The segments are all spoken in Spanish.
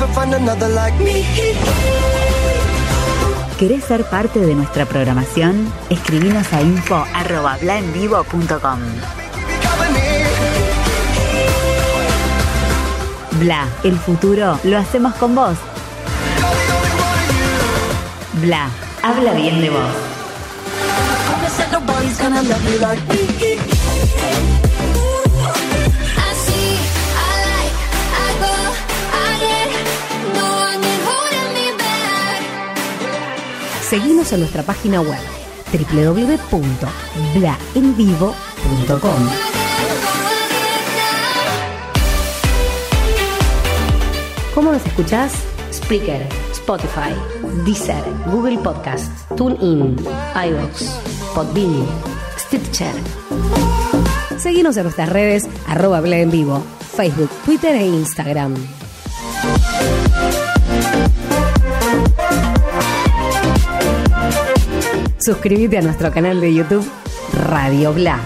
never find another like me. ¿Querés ser parte de nuestra programación? Escribinos a info.blaenvivo.com. Bla, el futuro lo hacemos con vos. Bla, habla bien de vos. Seguimos en nuestra página web www.blaenvivo.com. ¿Cómo nos escuchás? Spreaker, Spotify, Deezer, Google Podcasts, TuneIn, iVoox, Podbean, Stitcher. Seguimos en nuestras redes arroba en vivo, Facebook, Twitter e Instagram. Suscríbete a nuestro canal de YouTube Radio Bla.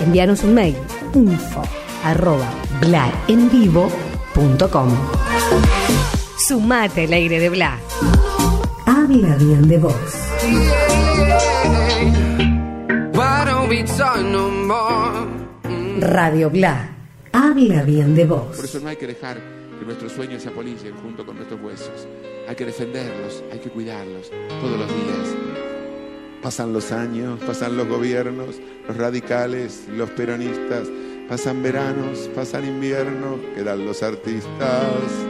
Envíanos un mail info arroba blaenvivo.com. Sumate al aire de Bla. Habla bien de vos. Radio Bla. Habla bien de Por vos. eso no hay que dejar que nuestros sueños se apolicen junto con nuestros huesos. Hay que defenderlos, hay que cuidarlos todos los días. Pasan los años, pasan los gobiernos, los radicales, los peronistas, pasan veranos, pasan inviernos, quedan los artistas.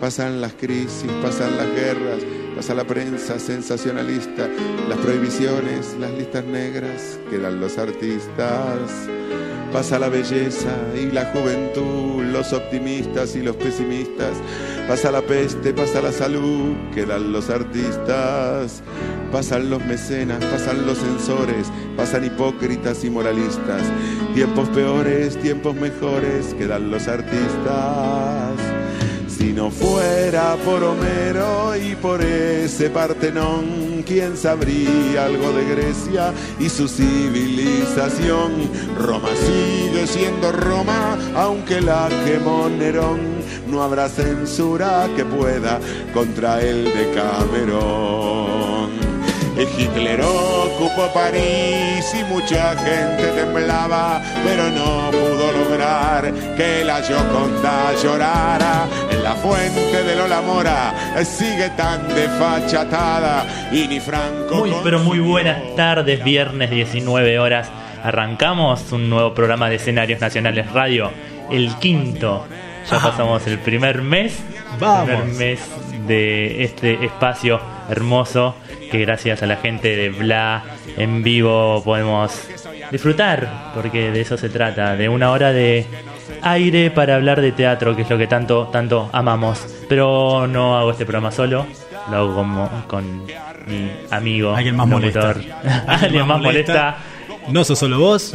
Pasan las crisis, pasan las guerras, pasa la prensa sensacionalista, las prohibiciones, las listas negras, quedan los artistas. Pasa la belleza y la juventud, los optimistas y los pesimistas. Pasa la peste, pasa la salud, quedan los artistas. Pasan los mecenas, pasan los censores, pasan hipócritas y moralistas. Tiempos peores, tiempos mejores, quedan los artistas. Si no fuera por Homero y por ese Partenón, ¿quién sabría algo de Grecia y su civilización? Roma sigue siendo Roma, aunque la quemó Nerón. No habrá censura que pueda contra el de Camerón. Hitler ocupó París y mucha gente temblaba, pero no pudo lograr que la Gioconda llorara. En la fuente de Lola Mora sigue tan desfachatada y ni Franco. Muy, pero muy buenas tardes, viernes 19 horas. Arrancamos un nuevo programa de escenarios nacionales radio, el quinto. Ya pasamos el primer mes, Vamos. primer mes de este espacio hermoso que gracias a la gente de Bla en vivo podemos disfrutar, porque de eso se trata, de una hora de aire para hablar de teatro, que es lo que tanto, tanto amamos. Pero no hago este programa solo, lo hago como con mi amigo, Alguien más locutor. molesta. Alguien más molesta. No sos solo vos.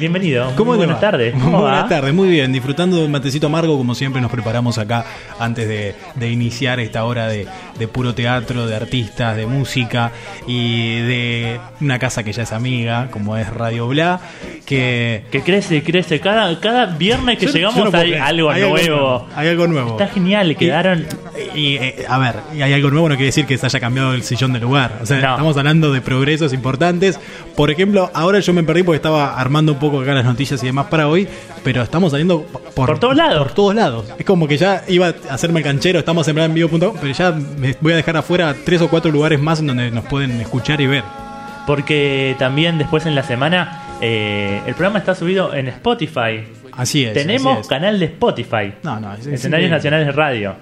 Bienvenido. ¿Cómo Muy buenas tardes. Muy ¿Cómo buenas tardes, muy bien. Disfrutando de un matecito amargo, como siempre nos preparamos acá antes de, de iniciar esta hora de, de puro teatro, de artistas, de música y de una casa que ya es amiga, como es Radio Bla, que... Que crece, crece. Cada, cada viernes que Yo- yo llegamos no hay algo Hay nuevo. Hay algo nuevo. Está genial, quedaron. Y, eh, a ver, y hay algo nuevo, no quiere decir que se haya cambiado el sillón de lugar. O sea, No. estamos hablando de progresos importantes. Por ejemplo, ahora yo me perdí porque estaba armando un poco acá las noticias y demás para hoy, pero estamos saliendo por, Por todos lados. Por todos lados. Es como que ya iba a hacerme el canchero, estamos en en vivo.com, pero ya me voy a dejar afuera tres o cuatro lugares más en donde nos pueden escuchar y ver. Porque también después en la semana eh, el programa está subido en Spotify. Así es. Tenemos así es. canal de Spotify. No, no, es- es Escenarios. Nacionales de Radio.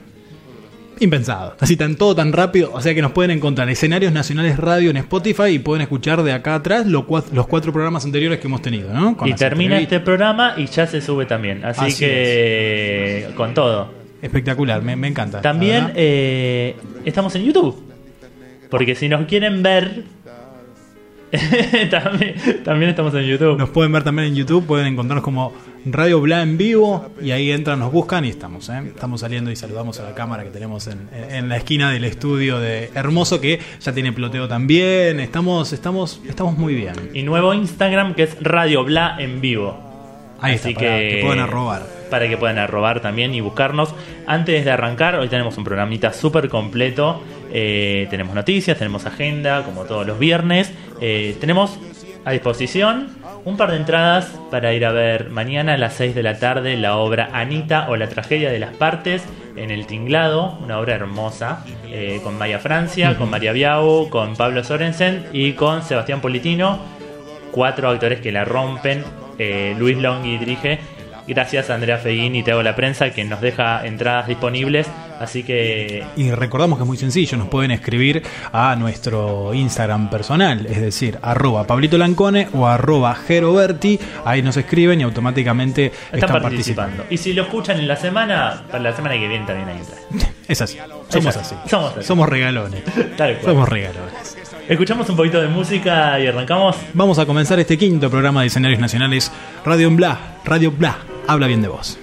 Impensado. Así tan todo tan rápido. O sea que nos pueden encontrar escenarios nacionales radio en Spotify y pueden escuchar de acá atrás los cuatro programas anteriores que hemos tenido, ¿no? Con y termina este programa y ya se sube también. Así, Así que con todo. Espectacular, me, me encanta. También eh, estamos en YouTube. Porque si nos quieren ver, también, también estamos en YouTube. Nos pueden ver también en YouTube, pueden encontrarnos como Radio Bla en vivo y ahí entran, nos buscan y estamos, ¿eh? Estamos saliendo y saludamos a la cámara que tenemos en, en la esquina del estudio de Hermoso que ya tiene ploteo también. Estamos, estamos, estamos muy bien. Y nuevo Instagram que es Radio Bla en vivo. Ahí Así está, para que- que puedan arrobar. para que puedan arrobar también y buscarnos. Antes de arrancar, hoy tenemos un programita súper completo. Eh, tenemos noticias, tenemos agenda, como todos los viernes. Eh, tenemos a disposición un par de entradas para ir a ver mañana a las 6 de la tarde la obra Anita o la tragedia de las partes en el Tinglado, una obra hermosa, eh, con Maya Francia, con María Biau, con Pablo Sorensen y con Sebastián Politino, cuatro actores que la rompen, Luis Longhi dirige. Gracias a Andrea Feguín y Teo La Prensa que nos deja entradas disponibles. Así que Y recordamos que es muy sencillo, nos pueden escribir a nuestro Instagram personal, es decir, arroba Pablito Lancone o arroba Geroberti, ahí nos escriben y automáticamente están, están participando. participando. Y si lo escuchan en la semana, para la semana que viene también hay entradas. Es así, somos así, somos así. Somos regalones. Tal cual. Somos regalones. Escuchamos un poquito de música y arrancamos. Vamos a comenzar este quinto programa de escenarios nacionales, Radio en Bla, Radio Bla, habla bien de vos.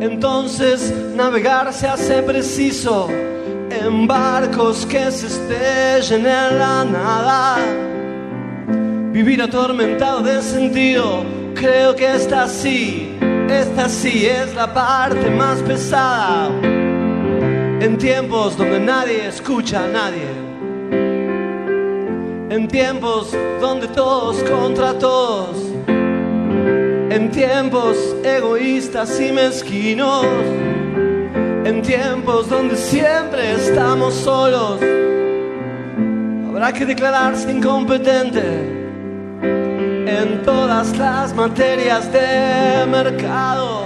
Entonces navegar se hace preciso en barcos que se estrellen en la nada. Vivir atormentado de sentido, creo que esta sí, esta sí es la parte más pesada. En tiempos donde nadie escucha a nadie. En tiempos donde todos contra todos. En tiempos egoístas y mezquinos. En tiempos donde siempre estamos solos. Habrá que declararse incompetente en todas las materias de mercado.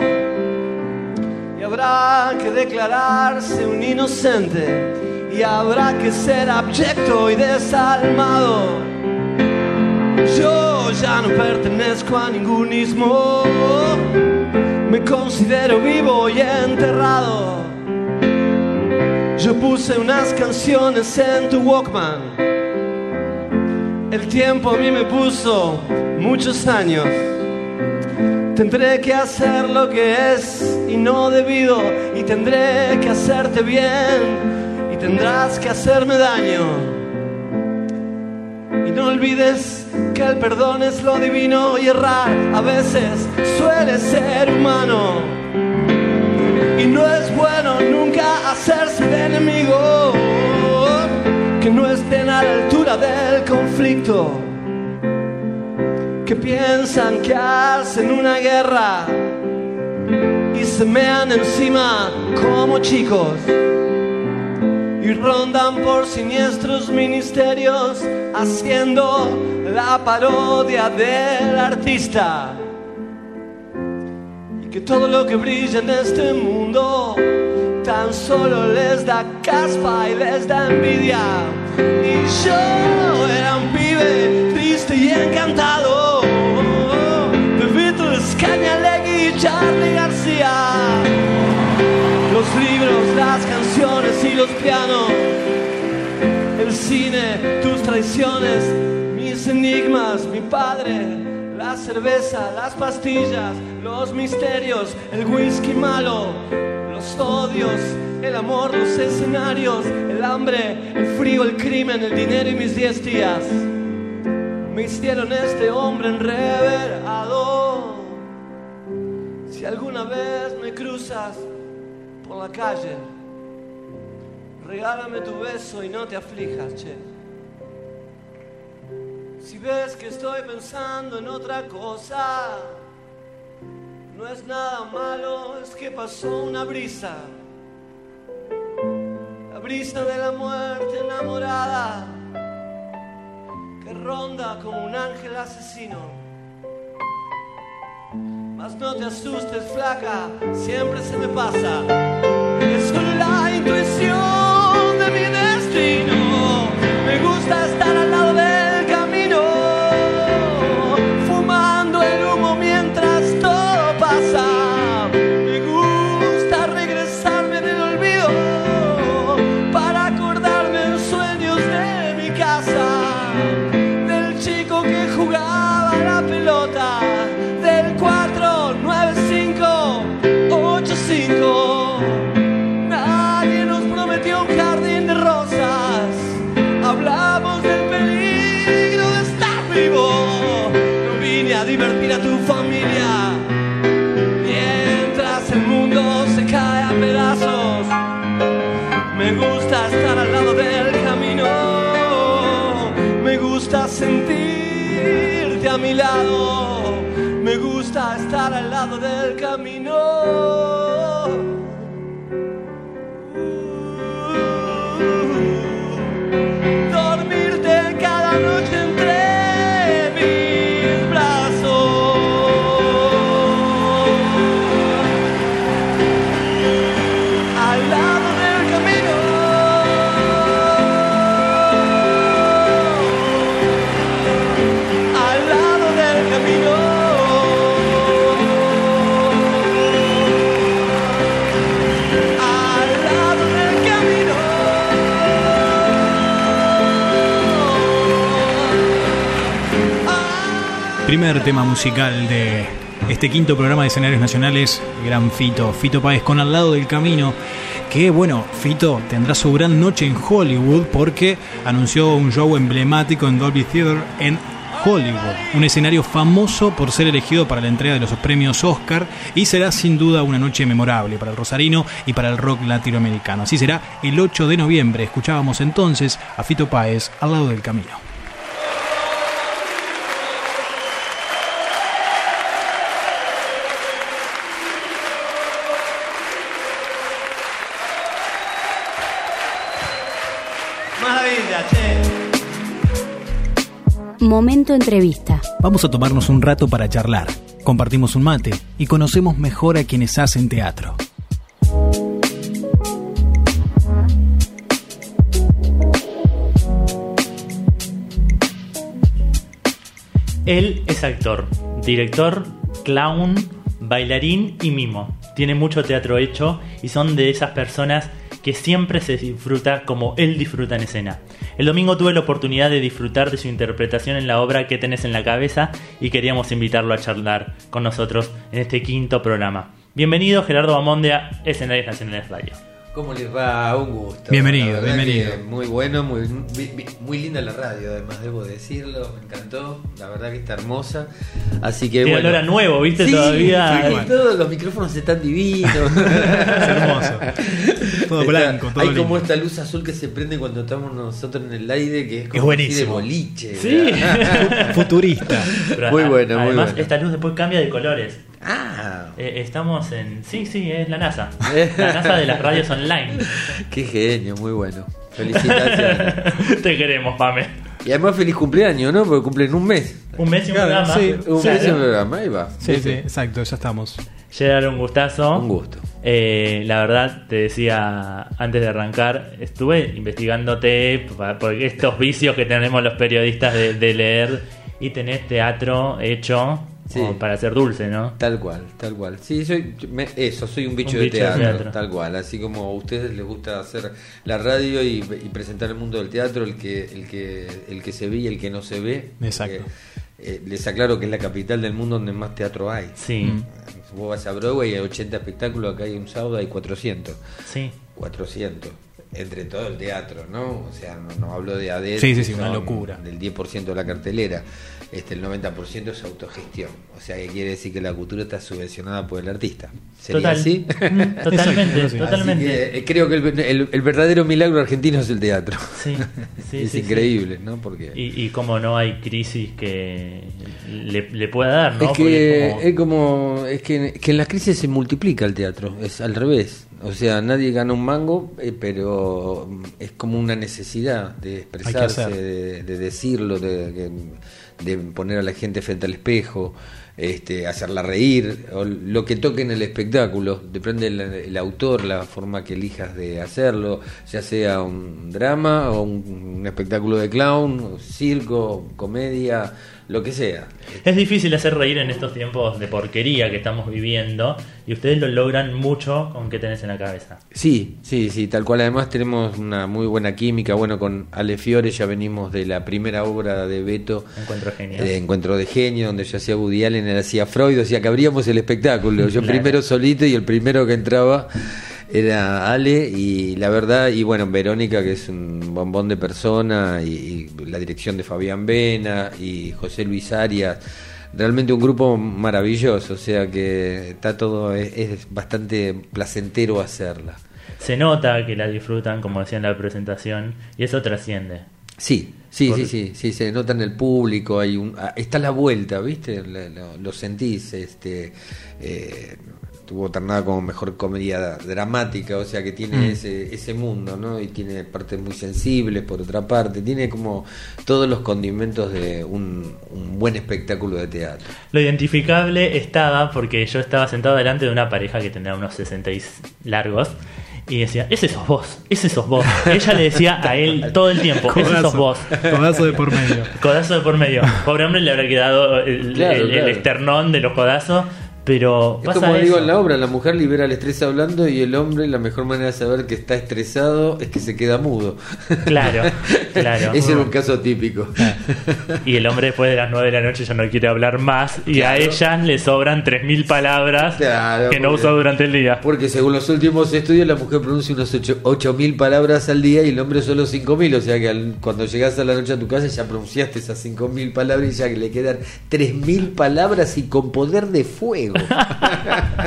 Y habrá que declararse un inocente. Y habrá que ser abyecto y desalmado. Yo ya no pertenezco a ningún ismo. Me considero vivo y enterrado. Yo puse unas canciones en tu Walkman. El tiempo a mí me puso muchos años. Tendré que hacer lo que es y no debido. Y tendré que hacerte bien. Y tendrás que hacerme daño. Olvides que el perdón es lo divino y errar a veces suele ser humano. Y no es bueno nunca hacerse de enemigo que no estén a la altura del conflicto, que piensan que hacen una guerra y se mean encima como chicos y rondan por siniestros ministerios haciendo la parodia del artista. Y que todo lo que brilla en este mundo tan solo les da caspa y les da envidia. Y yo era un pibe triste y encantado de Beatles, Cañalegui y Charlie García. Los libros, las canciones y los pianos, el cine, tus traiciones, mis enigmas, mi padre. La cerveza, las pastillas, los misterios, el whisky malo, los odios, el amor, los escenarios, el hambre, el frío, el crimen, el dinero y mis diez días. Me hicieron este hombre enreverado. Si alguna vez me cruzas por la calle, regálame tu beso y no te aflijas, che. Si ves que estoy pensando en otra cosa, No es nada malo, es que pasó una brisa. La brisa de la muerte enamorada que ronda como un ángel asesino. Mas no te asustes, flaca, siempre se me pasa. Estar al lado del camino. Primer tema musical de este quinto programa de escenarios nacionales, Gran Fito, Fito Páez con Al lado del camino, que bueno, Fito tendrá su gran noche en Hollywood porque anunció un show emblemático en Dolby Theater en Hollywood, un escenario famoso por ser elegido para la entrega de los premios Oscar y será sin duda una noche memorable para el rosarino y para el rock latinoamericano. Así será el 8 de noviembre. Escuchábamos entonces a Fito Páez al lado del camino. Momento entrevista. Vamos a tomarnos un rato para charlar, compartimos un mate y conocemos mejor a quienes hacen teatro. Él es actor, director, clown, bailarín y mimo. Tiene mucho teatro hecho y son de esas personas que siempre se disfruta como él disfruta en escena. El domingo tuve la oportunidad de disfrutar de su interpretación en la obra que tenés en la cabeza y queríamos invitarlo a charlar con nosotros en este quinto programa. Bienvenido Gerardo Bamonde a Escenarios Nacionales Radio. ¿Cómo les va? Un gusto. Bienvenido, bienvenido. Muy bueno, muy, muy linda la radio, además debo decirlo, me encantó, la verdad que está hermosa. Así que Tiene bueno. olor a nuevo, ¿viste? Sí, Todavía. sí, todos los micrófonos están divinos. hermoso. Todo Está- blanco, todo Hay lindo. como esta luz azul que se prende cuando estamos nosotros en el aire, que es como Es buenísimo. de boliche. Sí. Futurista. Pero Muy bueno, muy Además, bueno. esta luz después cambia de colores. Ah, Eh, estamos en. Sí, sí, es la NASA. La NASA de las radios online. qué genio, muy bueno. Felicitaciones. Te queremos, Pame. Y además feliz cumpleaños, ¿no? Porque cumplen un mes. Un mes y un Claro, programa. sí. Un mes y un programa, ahí va. Sí, sí, exacto, ya estamos. Gerard, un gustazo. Un gusto. Eh, la verdad, te decía antes de arrancar, estuve investigándote pa- por estos vicios que tenemos los periodistas de, de leer y tenés teatro hecho Sí. como para ser dulce, ¿no? Tal cual, tal cual. Sí, soy me- eso, soy un bicho, Un de, bicho de teatro, teatro. tal cual. Así como a ustedes les gusta hacer la radio y, y presentar el mundo del teatro, el que, el que, el que se ve y el que no se ve. Exacto. Porque, eh, les aclaro que es la capital del mundo donde más teatro hay. Sí, Vos vas a Broadway y hay 80 espectáculos, acá hay un sábado hay 400. sí. 400. Entre todo el teatro, ¿no? O sea, no, no hablo de ADET, Sí, sí, sí, una locura. Del 10% de la cartelera, este, el 90% es autogestión. O sea, que quiere decir que la cultura está subvencionada por el artista. ¿Sería Total. así? Mm, totalmente, totalmente. Que, eh, creo que el, el- el verdadero milagro argentino es el teatro. Sí, sí, es sí, increíble, ¿no? Porque Y, y como no hay crisis que le, le pueda dar, ¿no? es Porque que es como- es como es que, que en las crisis se multiplica el teatro, es al revés. O sea, nadie gana un mango, eh, pero es como una necesidad de expresarse, de, de decirlo, de, de- poner a la gente frente al espejo, este, hacerla reír, o lo que toque en el espectáculo. Depende del el autor, la forma que elijas de hacerlo, ya sea un drama o un, un espectáculo de clown, circo, comedia, lo que sea. Es difícil hacer reír en estos tiempos de porquería que estamos viviendo y ustedes lo logran mucho con qué tenés en la cabeza. Sí, sí, sí, tal cual. Además tenemos una muy buena química. Bueno, con Ale Fiore ya venimos de la primera obra de Beto, Encuentro genial. de Encuentro de Genio, donde yo hacía Woody Allen, él hacía Freud, o sea que abríamos el espectáculo. Yo Claro. primero solito y el primero que entraba era Ale y la verdad, y bueno, Verónica, que es un bombón de persona, y, y la dirección de Fabián Vena y José Luis Arias. Realmente un grupo maravilloso, o sea que está todo, es, es bastante placentero hacerla. Se nota que la disfrutan, como decía en la presentación, y eso trasciende. Sí, sí, sí, sí, sí, se nota en el público, hay un, ah, está la vuelta, ¿viste? Lo sentís, este, eh, tuvo ternada como mejor comedia dramática, o sea que tiene Mm. ese, ese mundo, ¿no? Y tiene partes muy sensibles, por otra parte, tiene como todos los condimentos de un, un buen espectáculo de teatro. Lo identificable estaba porque yo estaba sentado delante de una pareja que tenía unos 60 y largos y decía, ese sos vos, ese sos vos. Ella le decía a él todo el tiempo, ese sos Codazo, vos. codazo de por medio. Codazo de por medio. Pobre hombre le habrá quedado el, Claro, el- el claro. esternón de los codazos, pero Es como eso. digo en la obra, la mujer libera el estrés hablando y el hombre la mejor manera de saber que está estresado es que se queda mudo. Claro, claro. Ese era un caso típico. Y el hombre después de las 9 de la noche ya no quiere hablar más y a ellas le sobran 3.000 palabras Claro, que no usó durante el día. Porque según los últimos estudios, la mujer pronuncia unos 8.000 palabras al día y el hombre solo 5.000. O sea que cuando llegas a la noche a tu casa ya pronunciaste esas 5.000 palabras y ya que le quedan 3.000 palabras y con poder de fuego.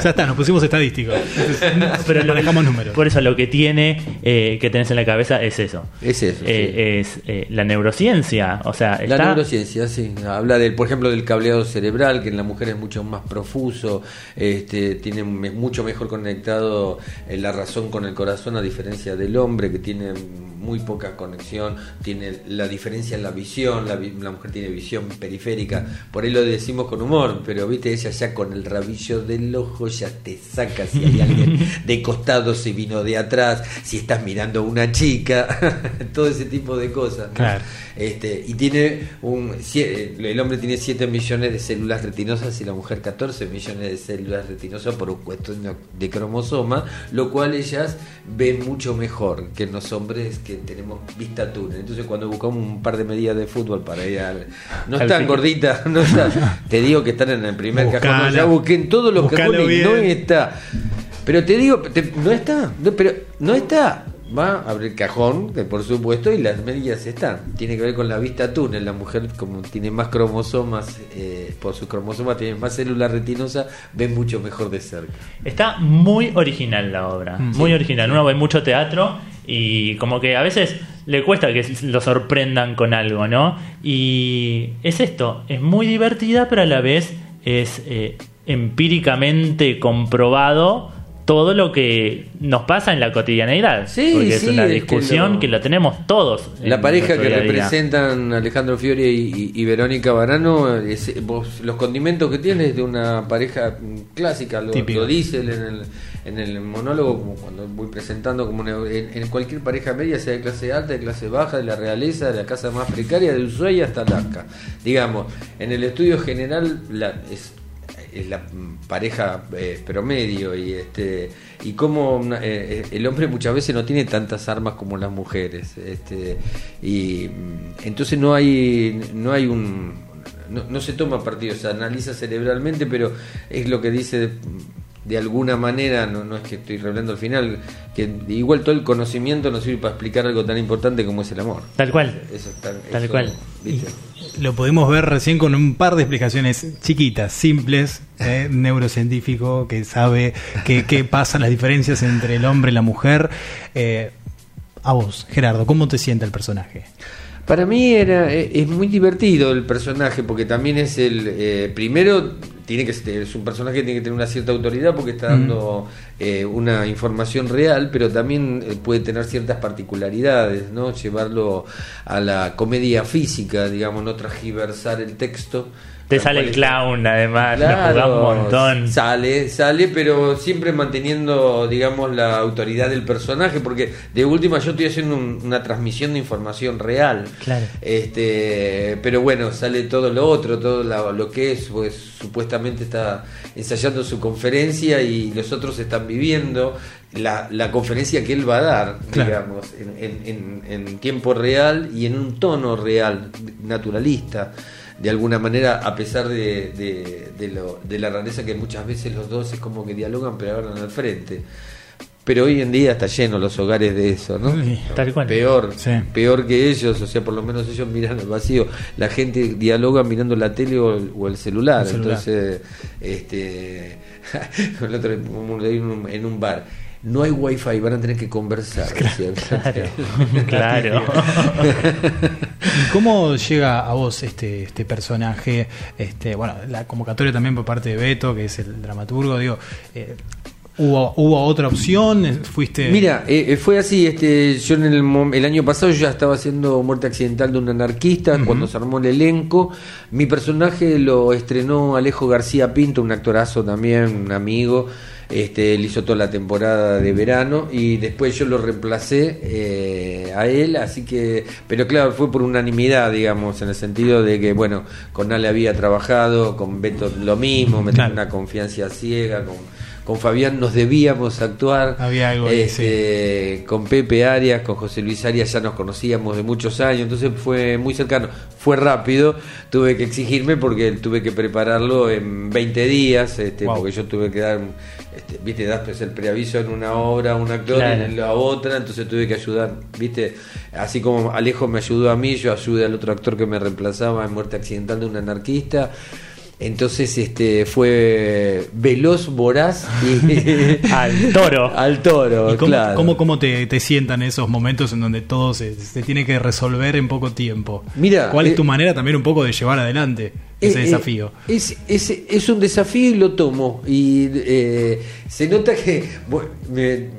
Ya está, nos pusimos estadísticos. Pero lo, manejamos números. Por eso lo que tiene eh, que tenés en la cabeza es eso. Es eso. Eh, Es eh, la neurociencia. O sea, La está- neurociencia, sí. Habla del, por ejemplo, del cableado cerebral, que en la mujer es mucho más profuso, este, tiene mucho mejor conectado la razón con el corazón, a diferencia del hombre, que tiene muy poca conexión, tiene la diferencia en la visión, la, vi- la mujer tiene visión periférica, por ahí lo decimos con humor, pero viste, ella ya con el rabillo del ojo ya te saca si hay alguien de costado, si vino de atrás, si estás mirando a una chica, todo ese tipo de cosas. ¿no? Claro. Este, y tiene un cie- el hombre tiene 7 millones de células retinosas y la mujer 14 millones de células retinosas por un cuestión de- cromosoma, lo cual ellas ven mucho mejor que los hombres que tenemos vista túnel. Entonces cuando buscamos un par de medidas de fútbol para ir al... No Al están fin. gorditas, no están. Te digo que están en el primer cajón. Ya busqué en todos los Buscalo cajones y no está. Pero te digo, te- no está, no, pero no está. Va a abrir el cajón, que por supuesto, y las medias están. Tiene que ver con la vista túnel. La mujer, como tiene más cromosomas, eh, por sus cromosomas tiene más células retinosas, ve mucho mejor de cerca. Está muy original la obra, Mm. muy Sí. original. Uno ve mucho teatro y como que a veces le cuesta que lo sorprendan con algo, ¿no? Y es esto, es muy divertida, pero a la vez es eh, empíricamente comprobado todo lo que nos pasa en la cotidianeidad. Sí, porque es una es que discusión lo- que, la tenemos todos. La pareja que representan Alejandro Fiore y, y- y Verónica Barano, es- vos- los condimentos que tiene es de una pareja clásica, lo, lo dice en el, en el monólogo, como cuando voy presentando, como una- en, en cualquier pareja media, sea de clase alta, de clase baja, de la realeza, de la casa más precaria, de Ushuaia hasta Alaska. Digamos, en el estudio general la, es es la pareja eh, promedio y este y una- eh, el hombre muchas veces no tiene tantas armas como las mujeres este y mm, entonces no hay no hay un no, no se toma partido se analiza cerebralmente pero es lo que dice de alguna manera, no, no es que estoy revelando al final, que igual todo el conocimiento nos sirve para explicar algo tan importante como es el amor. Tal cual. Eso Tal eso, cual. ¿viste? Lo pudimos ver recién con un par de explicaciones chiquitas, simples, ¿eh? neurocientífico que sabe qué qué pasan las diferencias entre el hombre y la mujer. Eh, a vos, Gerardo, ¿cómo te siente el personaje? Para mí era eh, es muy divertido el personaje porque también es el eh, primero tiene que es un personaje que tiene que tener una cierta autoridad porque está dando eh, una información real, pero también eh, puede tener ciertas particularidades, ¿no? Llevarlo a la comedia física, digamos, no transgiversar el texto. Te sale el clown, además, Claro, un montón. Sale, sale, pero siempre manteniendo, digamos, la autoridad del personaje, porque de última yo estoy haciendo un- una transmisión de información real. Claro. Este, pero bueno, sale todo lo otro, todo la- lo que es, pues supuestamente está ensayando su conferencia y los otros están viviendo la, la conferencia que él va a dar, Claro. digamos, en- en tiempo real y en un tono real, naturalista. De alguna manera, a pesar de, de- de lo- de la rareza que muchas veces los dos es como que dialogan, pero hablan al frente. Pero hoy en día está lleno los hogares de eso, ¿no? Sí, tal cual. Peor, Sí. peor que ellos, o sea, por lo menos ellos miran al vacío. La gente dialoga mirando la tele o el, o el celular. El celular. Entonces, este, el otro, en un bar. No hay wifi, van a tener que conversar. Claro. ¿Y cómo llega a vos este, este personaje? Este, bueno, la convocatoria también por parte de Beto, que es el dramaturgo, digo, eh, ¿hubo, ¿hubo otra opción? ¿Fuiste...? Mira, eh, eh, fue así, este, yo en el, el año pasado yo ya estaba haciendo Muerte Accidental de un anarquista, cuando se armó el elenco, mi personaje lo estrenó Alejo García Pinto, un actorazo también, un amigo, este, él hizo toda la temporada de verano y después yo lo reemplacé eh, a él, así que, pero claro, fue por unanimidad, digamos, en el sentido de que, bueno, con Ale había trabajado, con Beto lo mismo, me tenía una confianza ciega, con, con Fabián nos debíamos actuar. Había algo ahí, Este, Con Pepe Arias, con José Luis Arias ya nos conocíamos de muchos años, entonces fue muy cercano. Fue rápido, tuve que exigirme porque tuve que prepararlo en 20 días, este, Wow. porque yo tuve que dar, este, viste, das pues, el preaviso en una obra, un actor, Claro. en la otra, entonces tuve que ayudar, viste, así como Alejo me ayudó a mí, yo ayudé al otro actor que me reemplazaba en Muerte Accidental de un anarquista. Entonces este fue veloz, voraz y Al toro. al toro, ¿Y cómo, claro. cómo, cómo te, te sientan esos momentos en donde todo se, se tiene que resolver en poco tiempo? Mira, ¿Cuál eh, es tu manera también un poco de llevar adelante ese Eh, eh, desafío? Es, es, es un desafío y lo tomo. Y eh, se nota que bueno, me-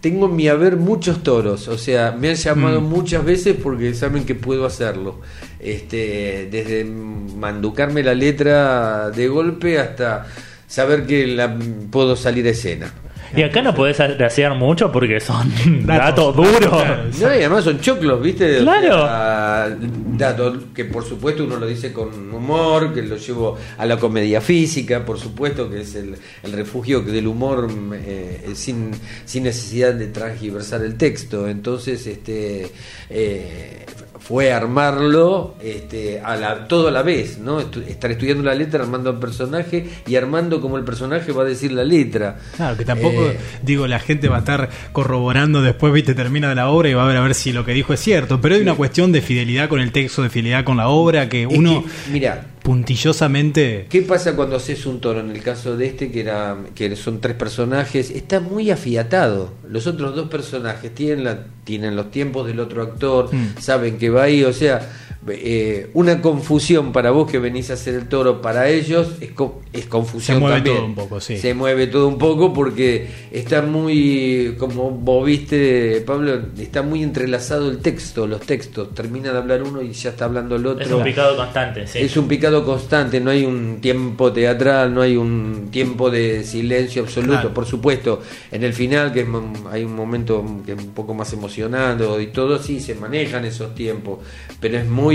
tengo en mi haber muchos toros. O sea, me han llamado Mm. muchas veces porque saben que puedo hacerlo. Este, desde manducarme la letra de golpe hasta saber que la puedo salir a escena. Y acá no podés graciar mucho porque son Datos, datos duros. No, y además son choclos, ¿viste? O Claro. sea, datos que por supuesto uno lo dice con humor, que lo llevo a la comedia física, por supuesto, que es el, el refugio del humor eh, sin, sin necesidad de transgiversar el texto. Entonces, este eh, fue armarlo este, a la, todo a la vez, ¿no? Estu- estar estudiando la letra, armando el personaje y armando como el personaje va a decir la letra. Claro, que tampoco, Eh, digo, la gente va a estar corroborando después, viste, termina la obra y va a ver a ver si lo que dijo es cierto. Pero hay una cuestión de fidelidad con el texto, de fidelidad con la obra, que es uno que, mira, puntillosamente. ¿Qué pasa cuando haces un toro? En el caso de este, que era que son tres personajes, está muy afiatado. Los otros dos personajes tienen, la, tienen los tiempos del otro actor, Mm. saben que va ahí, o sea, eh, una confusión para vos que venís a hacer el toro, para ellos es, co- es confusión Se mueve también. todo un poco, sí. Se mueve todo un poco porque está muy, como vos viste, Pablo, está muy entrelazado el texto, los textos. Termina de hablar uno y ya está hablando el otro. Es un picado constante, sí. Es un picado constante, no hay un tiempo teatral, no hay un tiempo de silencio absoluto. Claro. Por supuesto, en el final, que hay un momento que es un poco más emocionado y todo, sí, se manejan esos tiempos, pero es muy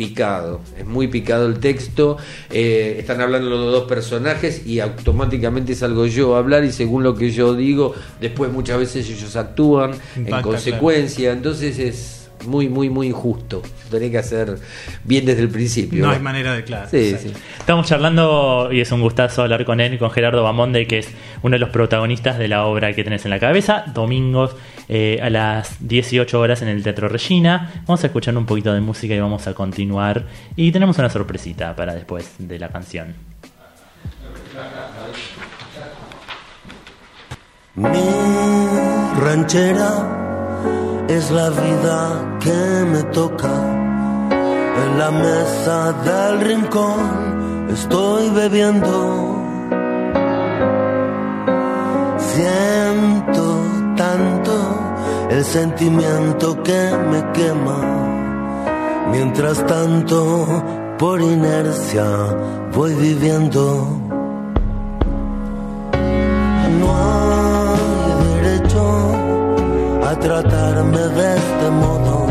picado, es muy picado el texto, eh, están hablando los dos personajes y automáticamente salgo yo a hablar y según lo que yo digo, después muchas veces ellos actúan en consecuencia, entonces es muy, muy, muy injusto. Tenés que hacer bien desde el principio. No hay manera de claro. Sí, sí. Estamos charlando y es un gustazo hablar con él, con Gerardo Bamonde, que es uno de los protagonistas de la obra que tenés en la cabeza, domingos eh, a las 18 horas en el Teatro Regina. Vamos a escuchar un poquito de música y vamos a continuar. Y tenemos una sorpresita para después de la canción. Mi ranchera es la vida que me toca. En la mesa del rincón estoy bebiendo. Siento tanto el sentimiento que me quema. Mientras tanto, por inercia, voy viviendo. Tratarme de este modo.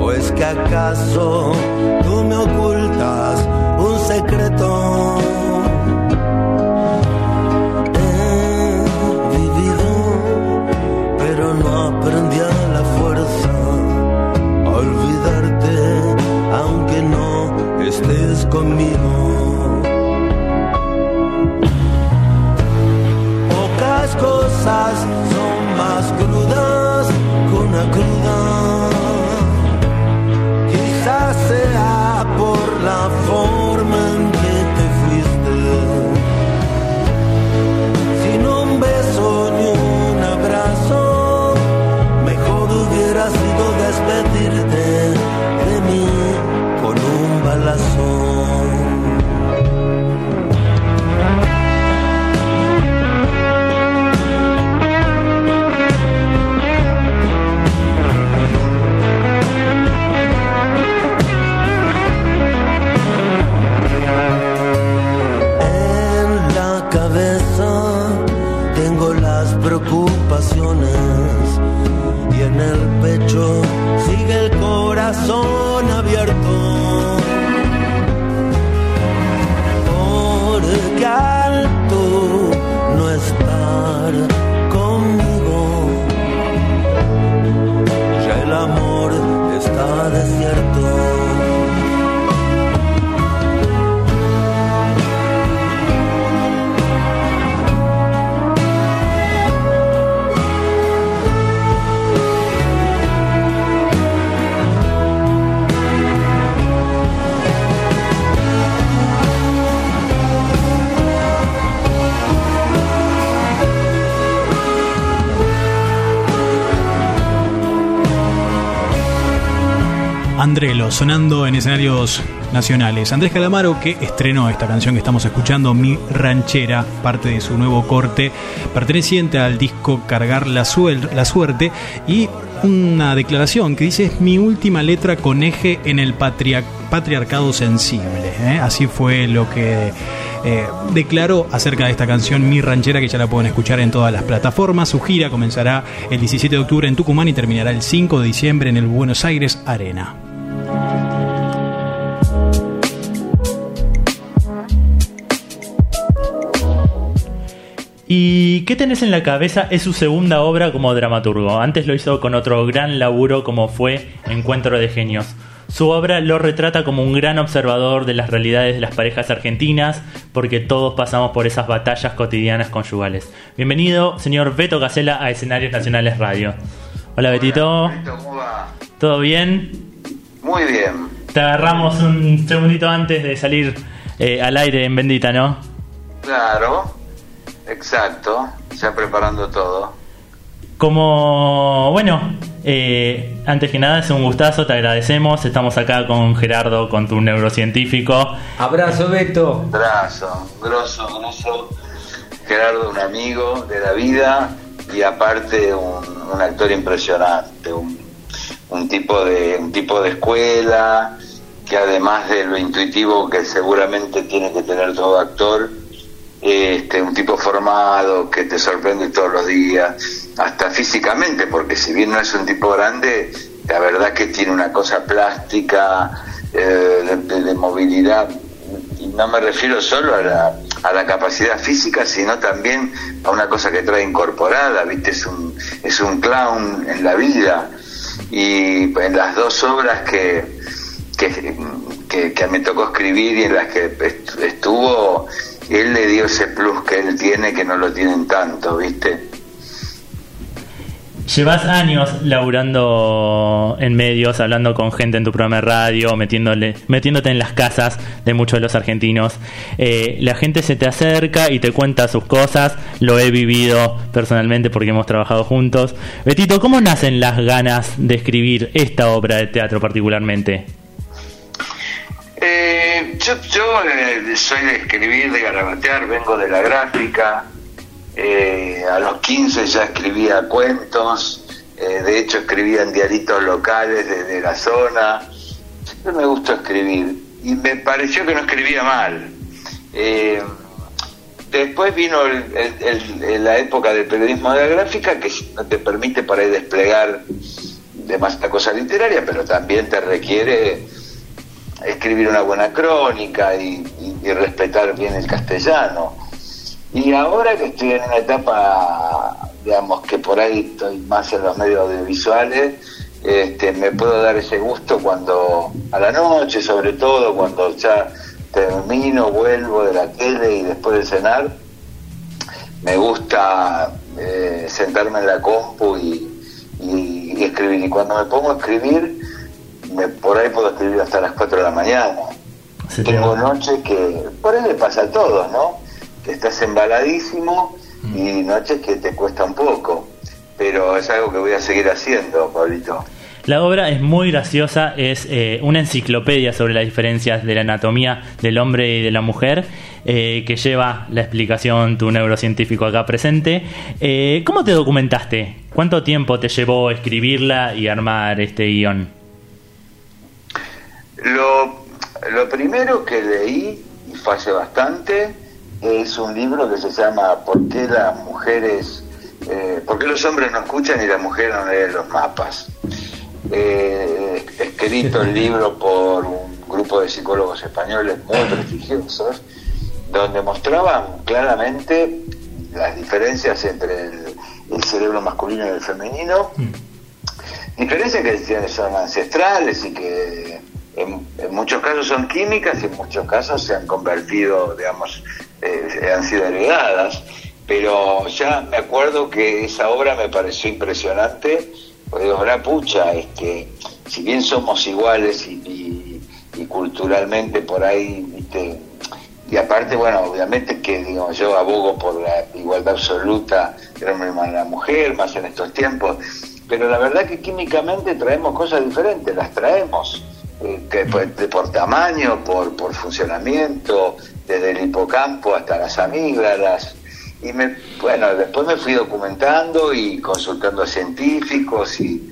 ¿O es que acaso tú me ocultas un secreto? He vivido, pero no aprendí a la fuerza a olvidarte, aunque no estés conmigo. Pocas cosas que una sonando en escenarios nacionales. Andrés Calamaro, que estrenó esta canción que estamos escuchando, Mi Ranchera, parte de su nuevo corte, perteneciente al disco Cargar la, la Suerte, y una declaración que dice, es mi última letra con eje en el patria- patriarcado sensible. ¿eh? Así fue lo que eh, declaró acerca de esta canción Mi Ranchera, que ya la pueden escuchar en todas las plataformas. Su gira comenzará el 17 de octubre en Tucumán y terminará el 5 de diciembre en el Buenos Aires Arena. ¿Y qué tenés en la cabeza? Es su segunda obra como dramaturgo. Antes lo hizo con otro gran laburo como fue Encuentro de Genios. Su obra lo retrata como un gran observador de las realidades de las parejas argentinas, porque todos pasamos por esas batallas cotidianas conyugales. Bienvenido, señor Beto Casela, a Escenarios Nacionales Radio. Hola, Betito. ¿Cómo va? ¿Todo bien? Muy bien. Te agarramos un segundito antes de salir eh, al aire en Bendita, ¿no? Claro, exacto. Ya preparando todo. Como, bueno, eh, antes que nada es un gustazo, te agradecemos. Estamos acá con Gerardo, con tu neurocientífico. Abrazo, Beto. Brazo, grosso, grosso. Gerardo, un amigo de la vida y aparte un, un actor impresionante, un, un tipo de un tipo de escuela que además de lo intuitivo que seguramente tiene que tener todo actor, este, un tipo formado que te sorprende todos los días, hasta físicamente, porque si bien no es un tipo grande, la verdad que tiene una cosa plástica, eh, de, movilidad, y no me refiero solo a la, a la capacidad física, sino también a una cosa que trae incorporada, ¿viste? Es un, es un clown en la vida. y pues, en las dos obras que, que, que- me tocó escribir y en las que est- estuvo, él le dio ese plus que él tiene que no lo tienen tanto, ¿viste? Llevas años laburando en medios, hablando con gente en tu programa de radio, metiéndole, metiéndote en las casas de muchos de los argentinos. Eh, la gente se te acerca y te cuenta sus cosas. Lo he vivido personalmente porque hemos trabajado juntos. Betito, ¿cómo nacen las ganas de escribir esta obra de teatro particularmente? Eh, yo yo eh, soy de escribir, de garabatear, vengo de la gráfica. Eh, a los 15 ya escribía cuentos, eh, de hecho escribía en diaritos locales de, la zona. Siempre me gustó escribir y me pareció que no escribía mal. Después vino la época del periodismo de la gráfica que no te permite para ahí desplegar demasiada cosa literaria, pero también te requiere escribir una buena crónica y, respetar bien el castellano. Y ahora que estoy en una etapa, digamos, que por ahí estoy más en los medios audiovisuales, este, me puedo dar ese gusto cuando, a la noche sobre todo, cuando ya termino, vuelvo de la tele y después de cenar, me gusta eh, sentarme en la compu y- y escribir. Y cuando me pongo a escribir, me- por ahí puedo escribir hasta las 4 de la mañana. Tengo noches que, por ahí le pasa a todos, ¿no? Que estás embaladísimo y noches que te cuesta un poco. Pero es algo que voy a seguir haciendo, Pablito. La obra es muy graciosa, es eh, una enciclopedia sobre las diferencias de la anatomía del hombre y de la mujer, eh, que lleva la explicación tu neurocientífico acá presente. Eh, ¿Cómo te documentaste? ¿Cuánto tiempo te llevó escribirla y armar este guion? Lo, lo primero que leí, y fue hace bastante, es un libro que se llama ¿Por qué las mujeres, eh, por qué los hombres no escuchan y las mujeres no leen los mapas? Eh, escrito el libro por un grupo de psicólogos españoles muy prestigiosos, donde mostraban claramente las diferencias entre el, el cerebro masculino y el femenino, diferencias que son ancestrales y que en, muchos casos son químicas y en muchos casos se han convertido, digamos, eh, han sido heredadas. Pero ya me acuerdo que esa obra me pareció impresionante, porque la pucha, este, si bien somos iguales y, y- culturalmente por ahí, viste, y aparte, bueno, obviamente que digo, yo abogo por la igualdad absoluta del hombre y la mujer, más en estos tiempos, pero la verdad que químicamente traemos cosas diferentes, las traemos, que por, tamaño, por, por funcionamiento, desde el hipocampo hasta las amígdalas. Y me, bueno, después me fui documentando y consultando a científicos y,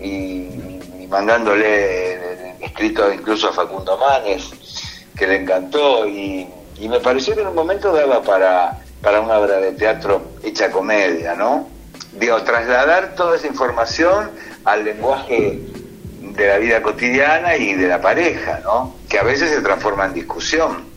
y- mandándole eh, escrito incluso a Facundo Manes, que le encantó y, y me pareció que en un momento daba para, para una obra de teatro hecha comedia, ¿no? Digo, trasladar toda esa información al lenguaje de la vida cotidiana y de la pareja, ¿no? Que a veces se transforma en discusión.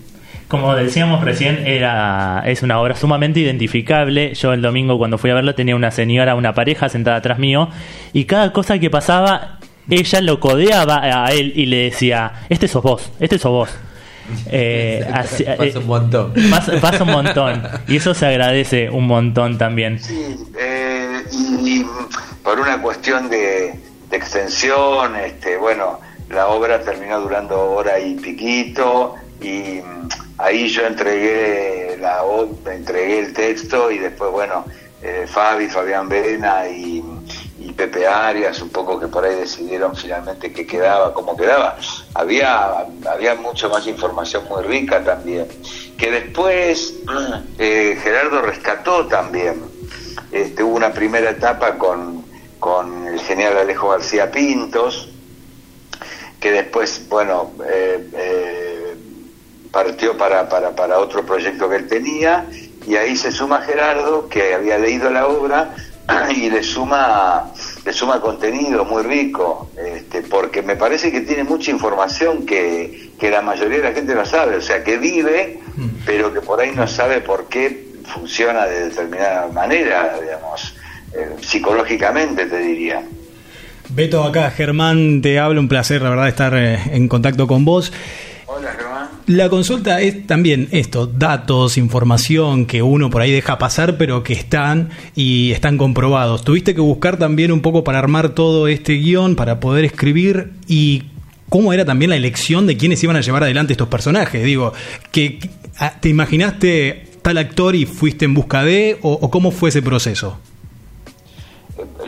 Como decíamos recién, era, es una obra sumamente identificable. Yo el domingo cuando fui a verlo tenía una señora, una pareja sentada atrás mío, y cada cosa que pasaba, ella lo codeaba a él y le decía, este sos vos, este sos vos. Eh, así- Pasa eh, un montón. Pasa, pasa un montón. Y eso se agradece un montón también. Eh, y, y por una cuestión de, extensión, este, bueno, la obra terminó durando hora y piquito y mm, ahí yo entregué la entregué el texto y después bueno eh, Fabi, Fabián Vena y, Pepe Arias un poco que por ahí decidieron finalmente qué quedaba, cómo quedaba. Había, había mucho más información muy rica también, que después eh, Gerardo rescató también. Este, hubo una primera etapa con, con el genial Alejo García Pintos, que después, bueno, eh, eh, partió para, para, para otro proyecto que él tenía, y ahí se suma Gerardo, que había leído la obra, y le suma, le suma contenido muy rico, este, porque me parece que tiene mucha información que, que la mayoría de la gente no sabe, o sea, que vive, pero que por ahí no sabe por qué funciona de determinada manera, digamos, eh, psicológicamente te diría. Beto, acá Germán te habla, un placer, la verdad, estar eh, en contacto con vos. Hola, Germán. La consulta es también esto, datos, información que uno por ahí deja pasar, pero que están y están comprobados. Tuviste que buscar también un poco para armar todo este guion, para poder escribir y cómo era también la elección de quiénes iban a llevar adelante estos personajes. Digo, que que- ah, ¿te imaginaste tal actor y fuiste en busca de o, o cómo fue ese proceso?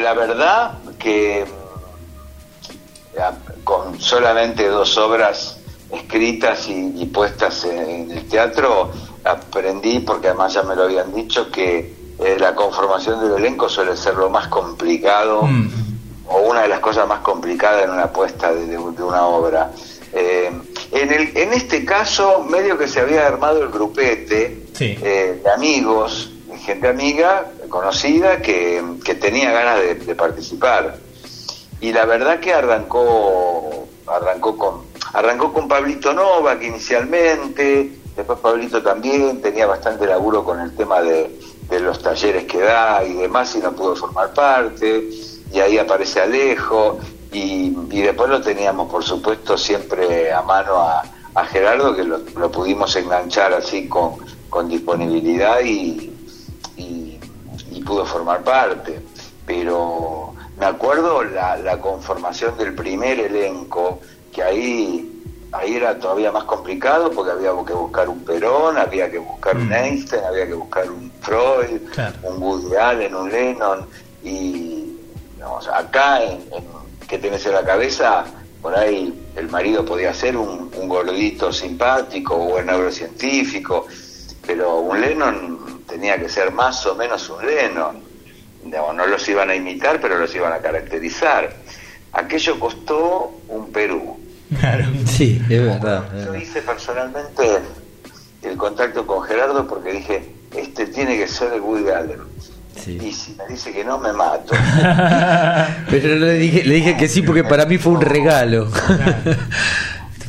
La verdad que mm, ya, con solamente dos obras escritas y, y puestas en, en el teatro, aprendí, porque además ya me lo habían dicho, que eh, la conformación del elenco suele ser lo más complicado o una de las cosas más complicadas en una puesta de, de- de una obra. Eh, en, el, en este caso, medio que se había armado el grupete eh, de amigos, de gente amiga, conocida, que, que tenía ganas de, participar. Y la verdad que arrancó, arrancó con, arrancó con Pablito Novak inicialmente, después Pablito también tenía bastante laburo con el tema de, de los talleres que da y demás y no pudo formar parte, y ahí aparece Alejo, y, después lo teníamos por supuesto siempre a mano a, a Gerardo, que lo, lo pudimos enganchar así con, con disponibilidad y pudo formar parte. Pero me acuerdo la, la conformación del primer elenco, que ahí, ahí era todavía más complicado porque había que buscar un Perón, había que buscar un Einstein, había que buscar un Freud, un Woody Allen, un Lennon, y digamos, acá en, en que tenés en la cabeza, por ahí el marido podía ser un, un gordito simpático o un neurocientífico, pero un Lennon tenía que ser más o menos un Lennon. Digamos, no los iban a imitar, pero los iban a caracterizar. Aquello costó un Perú. Sí, es verdad. Yo verdad. hice personalmente el contacto con Gerardo porque dije, este tiene que ser el Woody Allen. Y si me dice que no, me mato. Pero le dije, le dije que sí porque para mí fue un regalo.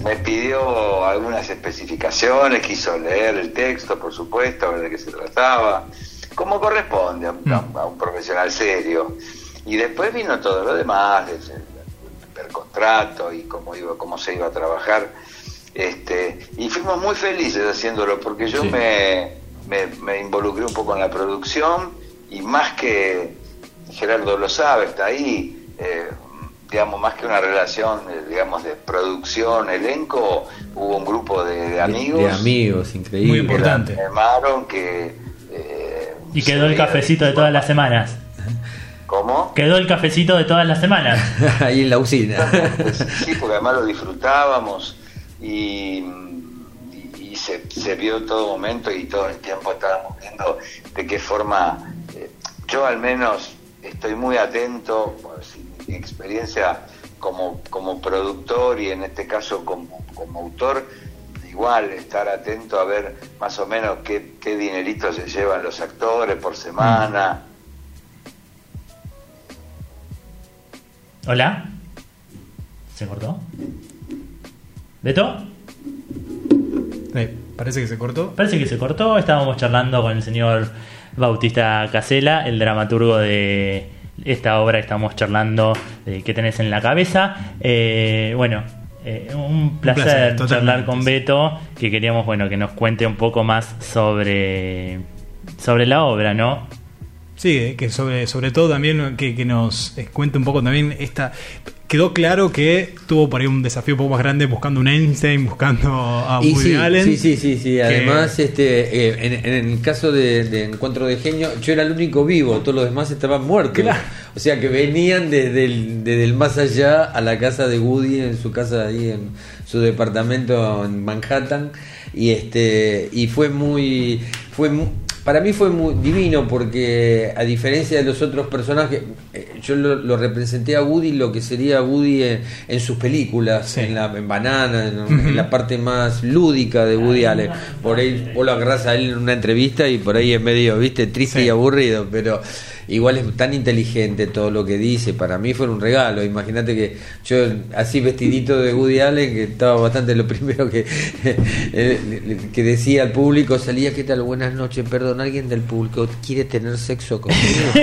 Me pidió algunas especificaciones, quiso leer el texto, por supuesto, a ver de qué se trataba, como corresponde a, un- a un profesional serio. Y después vino todo lo demás, el, el- el contrato y cómo, iba, cómo se iba a trabajar. Este, y fuimos muy felices haciéndolo, porque yo Sí. me, me, me involucré un poco en la producción y más que, Gerardo lo sabe, está ahí, eh, digamos, más que una relación, eh, digamos, de producción, elenco, hubo un grupo de, de amigos. De amigos, increíble. que la animaron, que... eh, Y quedó el cafecito de todas las semanas. ¿Cómo? Quedó el cafecito de todas las semanas. Ahí en la usina. Sí, porque además lo disfrutábamos y, y- y se, se vio en todo momento y todo el tiempo estábamos viendo de qué forma, eh, yo al menos estoy muy atento, pues, mi experiencia como, como productor y en este caso como, como autor, igual estar atento a ver más o menos qué, qué dinerito se llevan los actores por semana. Hola. ¿Se cortó? ¿Beto? Eh, parece que se cortó. Parece que se cortó. Estábamos charlando con el señor Bautista Casela, el dramaturgo de esta obra. Estamos charlando de qué tenés en la cabeza. Eh, bueno, eh, un placer, placer, totalmente, charlar con Beto, que queríamos bueno que nos cuente un poco más sobre, sobre la obra, ¿no? Sí, eh, que sobre, sobre todo también que, que nos eh, cuente un poco también esta... Quedó claro que tuvo por ahí un desafío un poco más grande buscando un Einstein, buscando a Y Woody sí, Allen. sí, sí, sí, sí. Además, este, eh, en, en el caso de, de Encuentro de Genio, yo era el único vivo, todos los demás estaban muertos. O sea que venían desde el, desde el más allá a la casa de Woody, en su casa ahí en su departamento en Manhattan. Y este y fue muy. fue mu- Para mí fue muy divino porque, a diferencia de los otros personajes, eh, yo lo, lo representé a Woody lo que sería Woody en, en sus películas, en, la, en Banana, en, en la parte más lúdica de Woody Allen. Por ahí vos lo agarrás a él en una entrevista y por ahí es medio, viste, triste y aburrido, pero igual es tan inteligente todo lo que dice, para mí fue un regalo. Imagínate que yo así vestidito de Woody Allen, que estaba bastante lo primero que, eh, que decía al público, salía, ¿qué tal? Buenas noches, perdón, alguien del público quiere tener sexo conmigo.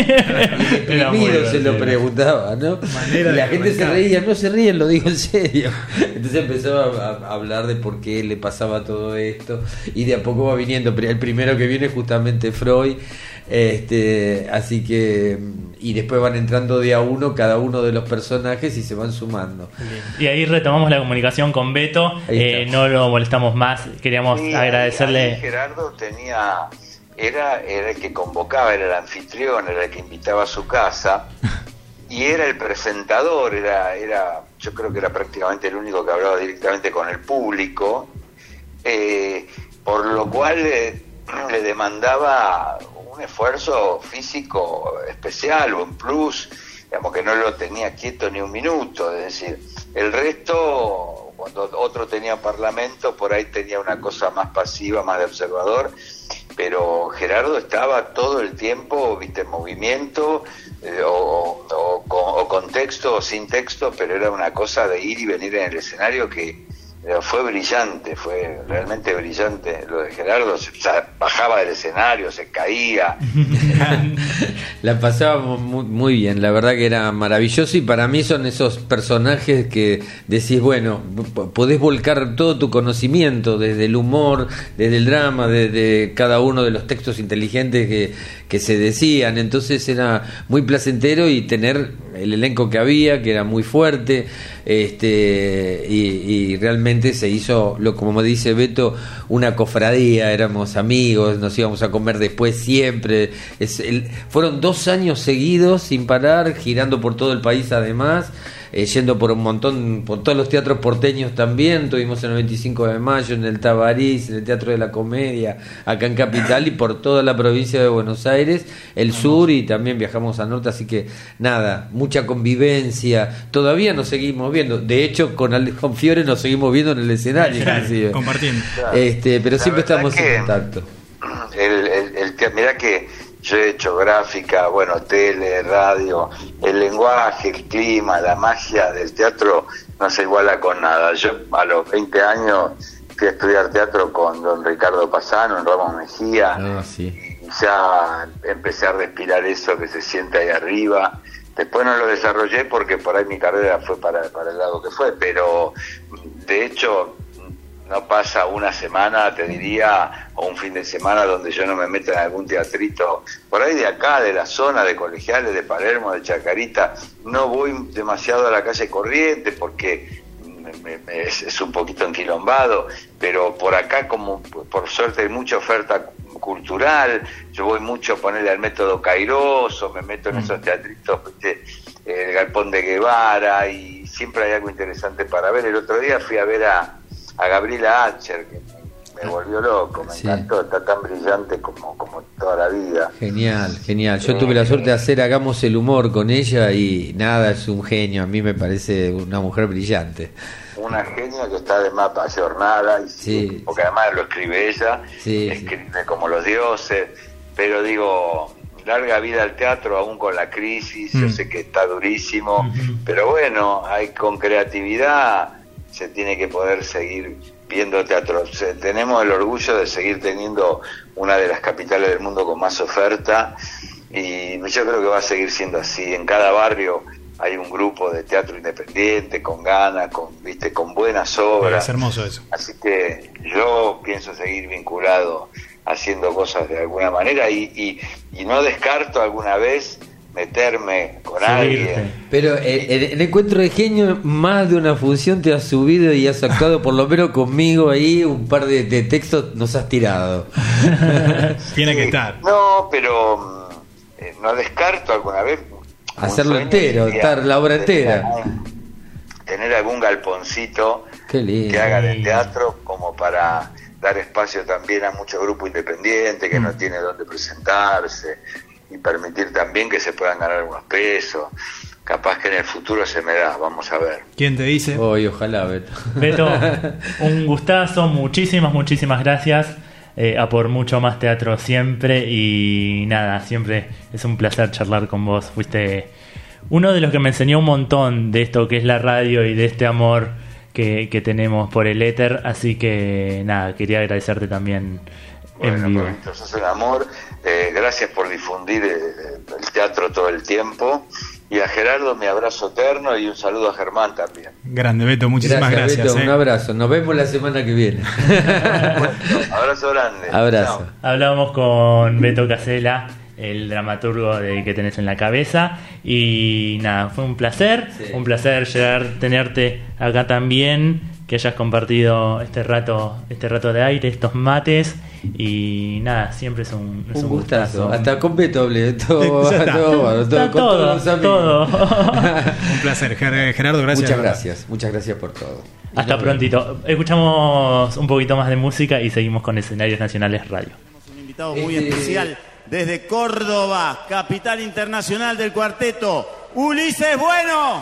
Y deprimido se lo preguntaba, ¿no? Manera Y la gente se reía, no se ríen, lo digo en serio. Entonces empezó a, a hablar de por qué le pasaba todo esto y de a poco va viniendo. El primero que viene es justamente Freud. Este, así que y después van entrando de a uno cada uno de los personajes y se van sumando. Y ahí retomamos la comunicación con Beto. Eh, no lo molestamos más. Queríamos Sí, ahí- agradecerle. ahí Gerardo tenía, era, era el que convocaba, era el anfitrión, era el que invitaba a su casa y era el presentador, era, era, yo creo que era prácticamente el único que hablaba directamente con el público, eh, por lo cual eh, le demandaba un esfuerzo físico especial, un plus, digamos que no lo tenía quieto ni un minuto, es decir, el resto, cuando otro tenía parlamento, por ahí tenía una cosa más pasiva, más de observador, pero Gerardo estaba todo el tiempo, viste, en movimiento, eh, o, o con, o texto o sin texto, pero era una cosa de ir y venir en el escenario que fue brillante, fue realmente brillante. Lo de Gerardo, se, bajaba del escenario, se caía, La pasábamos muy, bien, la verdad que era maravilloso. Y para mí son esos personajes que decís, bueno, podés volcar todo tu conocimiento, desde el humor, desde el drama, desde cada uno de los textos inteligentes que, que se decían, entonces era muy placentero y tener el elenco que había, que era muy fuerte, este y, realmente se hizo, lo como dice Beto, una cofradía, éramos amigos, nos íbamos a comer después siempre. Fueron dos años seguidos sin parar, girando por todo el país además, eh, yendo por un montón, por todos los teatros porteños también, tuvimos en el 25 de mayo, en el Tabarís, en el Teatro de la Comedia, acá en Capital y por toda la provincia de Buenos Aires, el sur y también viajamos al norte, así que nada, mucha convivencia, todavía nos seguimos viendo, de hecho con, Ale- con Fiore nos seguimos viendo en el escenario, inclusive. Compartiendo. Este, pero La siempre estamos que- en contacto. el, el, el mirá que yo he hecho gráfica, bueno, tele, radio, el lenguaje, el clima, la magia del teatro no se iguala con nada. Yo a los 20 años fui a estudiar teatro con don Ricardo Pasano en Ramos Mejía Ah, sí. ya empecé a respirar eso que se siente ahí arriba. Después no lo desarrollé porque por ahí mi carrera fue para, para el lado que fue, pero de hecho no pasa una semana, te diría, o un fin de semana donde yo no me meta en algún teatrito, por ahí de acá, de la zona, de Colegiales, de Palermo, de Chacarita, no voy demasiado a la calle Corriente porque es, es un poquito enquilombado, pero por acá como por suerte hay mucha oferta cultural, yo voy mucho a ponerle al método Cairoso, me meto en esos teatritos, el Galpón de Guevara y siempre hay algo interesante para ver. El otro día fui a ver a, a Gabriela Acher, que me, me volvió loco, me Sí. encantó, está tan brillante como, como toda la vida. Genial, genial. Yo tuve la suerte de hacer Hagamos el humor con ella y nada, es un genio. A mí me parece una mujer brillante. Una genia que está además ayornada, y Sí. porque además lo escribe ella, escribe como los dioses, pero digo, larga vida al teatro aún con la crisis, yo Mm. sé que está durísimo, pero bueno, hay con creatividad se tiene que poder seguir viendo teatro. Se- tenemos el orgullo de seguir teniendo una de las capitales del mundo con más oferta y yo creo que va a seguir siendo así. En cada barrio hay un grupo de teatro independiente con ganas, con viste, con buenas obras. Es hermoso eso. Así que yo pienso seguir vinculado haciendo cosas de alguna manera y, y, y no descarto alguna vez meterme con alguien. Pero eh, en el encuentro de genio, más de una función te has subido y has actuado, por lo menos conmigo ahí, un par de, de textos nos has tirado. Tiene que estar. No, pero mm, eh, no descarto alguna vez Hacerlo entero, estar la obra tener entera. algún- tener algún galponcito Qué lindo. que haga de teatro como para dar espacio también a muchos grupos independientes que Mm. no tienen dónde presentarse y permitir también que se puedan ganar algunos pesos. Capaz que en el futuro se me da, vamos a ver. ¿Quién te dice? Hoy, ojalá, Beto. Beto, un gustazo, muchísimas, muchísimas gracias. eh, a por mucho más teatro siempre y nada, siempre es un placer charlar con vos. Fuiste uno de los que me enseñó un montón de esto que es la radio y de este amor que, que tenemos por el éter, así que nada, quería agradecerte también en Bueno, vivo. Víctor, sos un amor. Eh, gracias por difundir eh, el teatro todo el tiempo. Y a Gerardo, mi abrazo eterno y un saludo a Germán también. Grande, Beto, muchísimas Gracias, gracias. Beto, eh. un abrazo. Nos vemos la semana que viene. Abrazo grande. Abrazo. Hablábamos con Beto Casela, el dramaturgo de que tenés en la cabeza. Y nada, fue un placer. Un placer llegar, tenerte acá también. Que hayas compartido este rato, este rato de aire, estos mates. Y nada, siempre es un, es Un un gustazo. gustazo. Hasta con Beto hablé. Todo, todo, todo, Está con todo, todos los amigos. todo. Un placer, Ger- Gerardo, gracias. Muchas gracias, muchas gracias por todo. Hasta prontito. Escuchamos un poquito más de música y seguimos con Escenarios Nacionales Radio. Un invitado muy especial desde Córdoba, capital internacional del cuarteto, Ulises Bueno.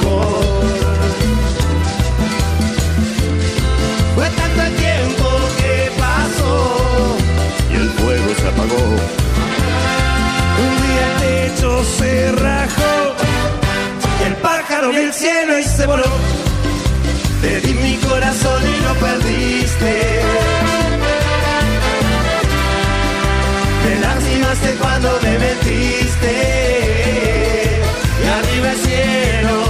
Un día el techo se rajó, el pájaro vio el cielo y se voló. Te di mi corazón y lo perdiste. Te lastimaste cuando me metiste. Y arriba el cielo.